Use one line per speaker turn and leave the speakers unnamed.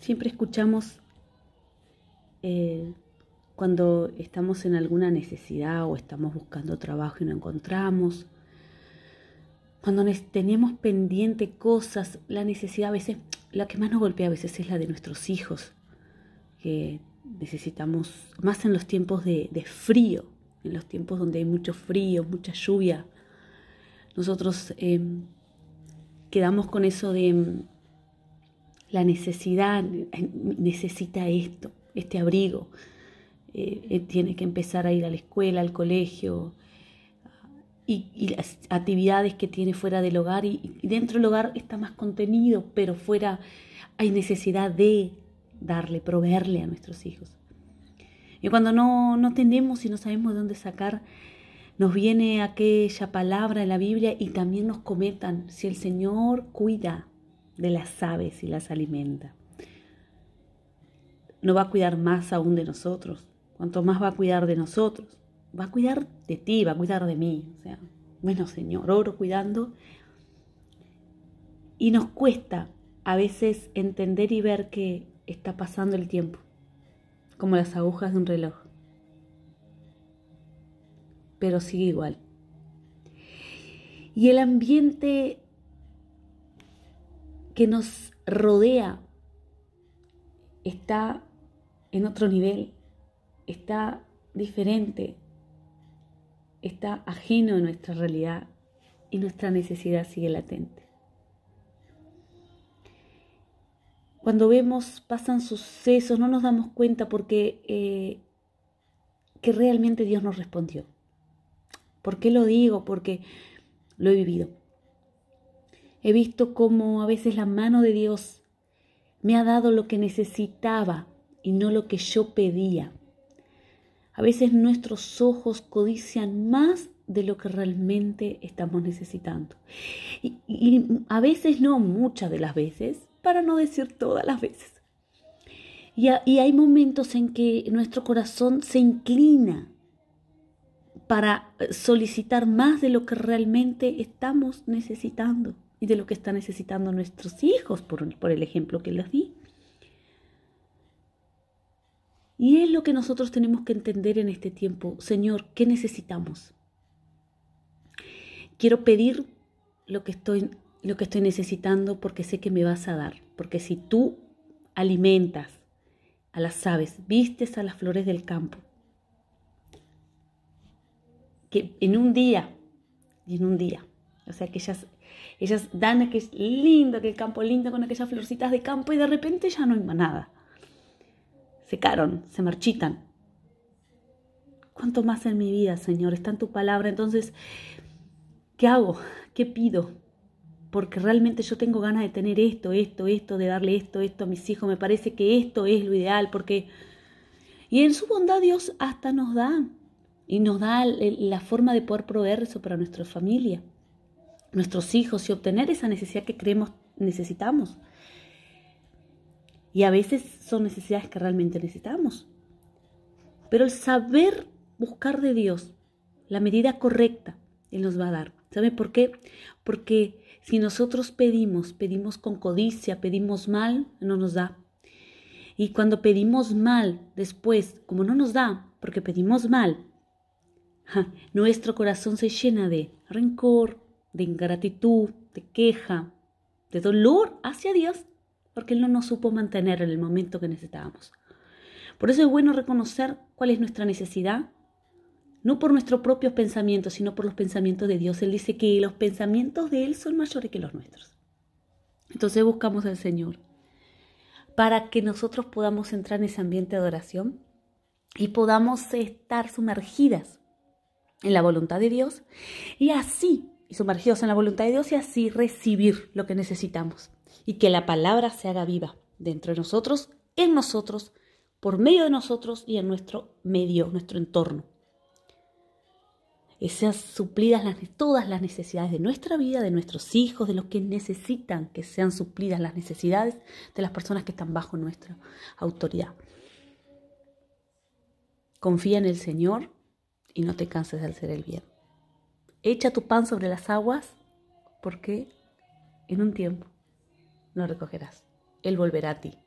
siempre escuchamos eh, cuando estamos en alguna necesidad o estamos buscando trabajo y no encontramos, cuando tenemos pendiente cosas, la necesidad a veces, la que más nos golpea a veces es la de nuestros hijos, que necesitamos, más en los tiempos de, frío, en los tiempos donde hay mucho frío, mucha lluvia, nosotros em, quedamos con eso de em, la necesidad, necesita esto, este abrigo, eh, eh, tiene que empezar a ir a la escuela, al colegio, y, las actividades que tiene fuera del hogar y, dentro del hogar está más contenido, pero fuera hay necesidad de darle, proveerle a nuestros hijos. Y cuando no, no tenemos y no sabemos de dónde sacar, nos viene aquella palabra en la Biblia y también nos comentan, si el Señor cuida de las aves y las alimenta, no va a cuidar más aún de nosotros, cuanto más va a cuidar de nosotros va a cuidar de ti, va a cuidar de mí. O sea, bueno, Señor, oro cuidando. Y nos cuesta a veces entender y ver que está pasando el tiempo, como las agujas de un reloj. Pero sigue igual. Y el ambiente que nos rodea está en otro nivel, está diferente, está ajeno a nuestra realidad y nuestra necesidad sigue latente. Cuando vemos, pasan sucesos, no nos damos cuenta porque eh, que realmente Dios nos respondió. ¿Por qué lo digo? Porque lo he vivido. He visto cómo a veces la mano de Dios me ha dado lo que necesitaba y no lo que yo pedía. A veces nuestros ojos codician más de lo que realmente estamos necesitando. Y, a veces no, muchas de las veces, para no decir todas las veces. Y, hay momentos en que nuestro corazón se inclina para solicitar más de lo que realmente estamos necesitando y de lo que están necesitando nuestros hijos, por, por el ejemplo que les di. Y es lo que nosotros tenemos que entender en este tiempo. Señor, ¿qué necesitamos? Quiero pedir lo que estoy, lo que estoy necesitando porque sé que me vas a dar. Porque si tú alimentas a las aves, vistes a las flores del campo, que en un día, en un día, o sea que ellas, ellas dan que es lindo, que el campo lindo con aquellas florcitas de campo y de repente ya no hay más nada secaron, se marchitan. ¿Cuánto más en mi vida, Señor? Está en tu palabra. Entonces, ¿qué hago? ¿Qué pido? Porque realmente yo tengo ganas de tener esto, esto, esto, de darle esto, esto a mis hijos. Me parece que esto es lo ideal, porque... Y en su bondad Dios hasta nos da. Y nos da la forma de poder proveer eso para nuestra familia, nuestros hijos y obtener esa necesidad que creemos necesitamos. Y a veces son necesidades que realmente necesitamos. Pero el saber buscar de Dios la medida correcta, Él nos va a dar. ¿Sabe por qué? Porque si nosotros pedimos, pedimos con codicia, pedimos mal, no nos da. Y cuando pedimos mal, después, como no nos da, porque pedimos mal, nuestro corazón se llena de rencor, de ingratitud, de queja, de dolor hacia Dios porque Él no nos supo mantener en el momento que necesitábamos. Por eso es bueno reconocer cuál es nuestra necesidad, no por nuestros propios pensamientos, sino por los pensamientos de Dios. Él dice que los pensamientos de Él son mayores que los nuestros. Entonces buscamos al Señor para que nosotros podamos entrar en ese ambiente de adoración y podamos estar sumergidas en la voluntad de Dios y así, y sumergidos en la voluntad de Dios y así recibir lo que necesitamos y que la palabra se haga viva dentro de nosotros, en nosotros, por medio de nosotros y en nuestro medio, nuestro entorno. Y sean suplidas las, todas las necesidades de nuestra vida, de nuestros hijos, de los que necesitan que sean suplidas las necesidades de las personas que están bajo nuestra autoridad. Confía en el Señor y no te canses de hacer el bien. Echa tu pan sobre las aguas porque en un tiempo lo recogerás. Él volverá a ti.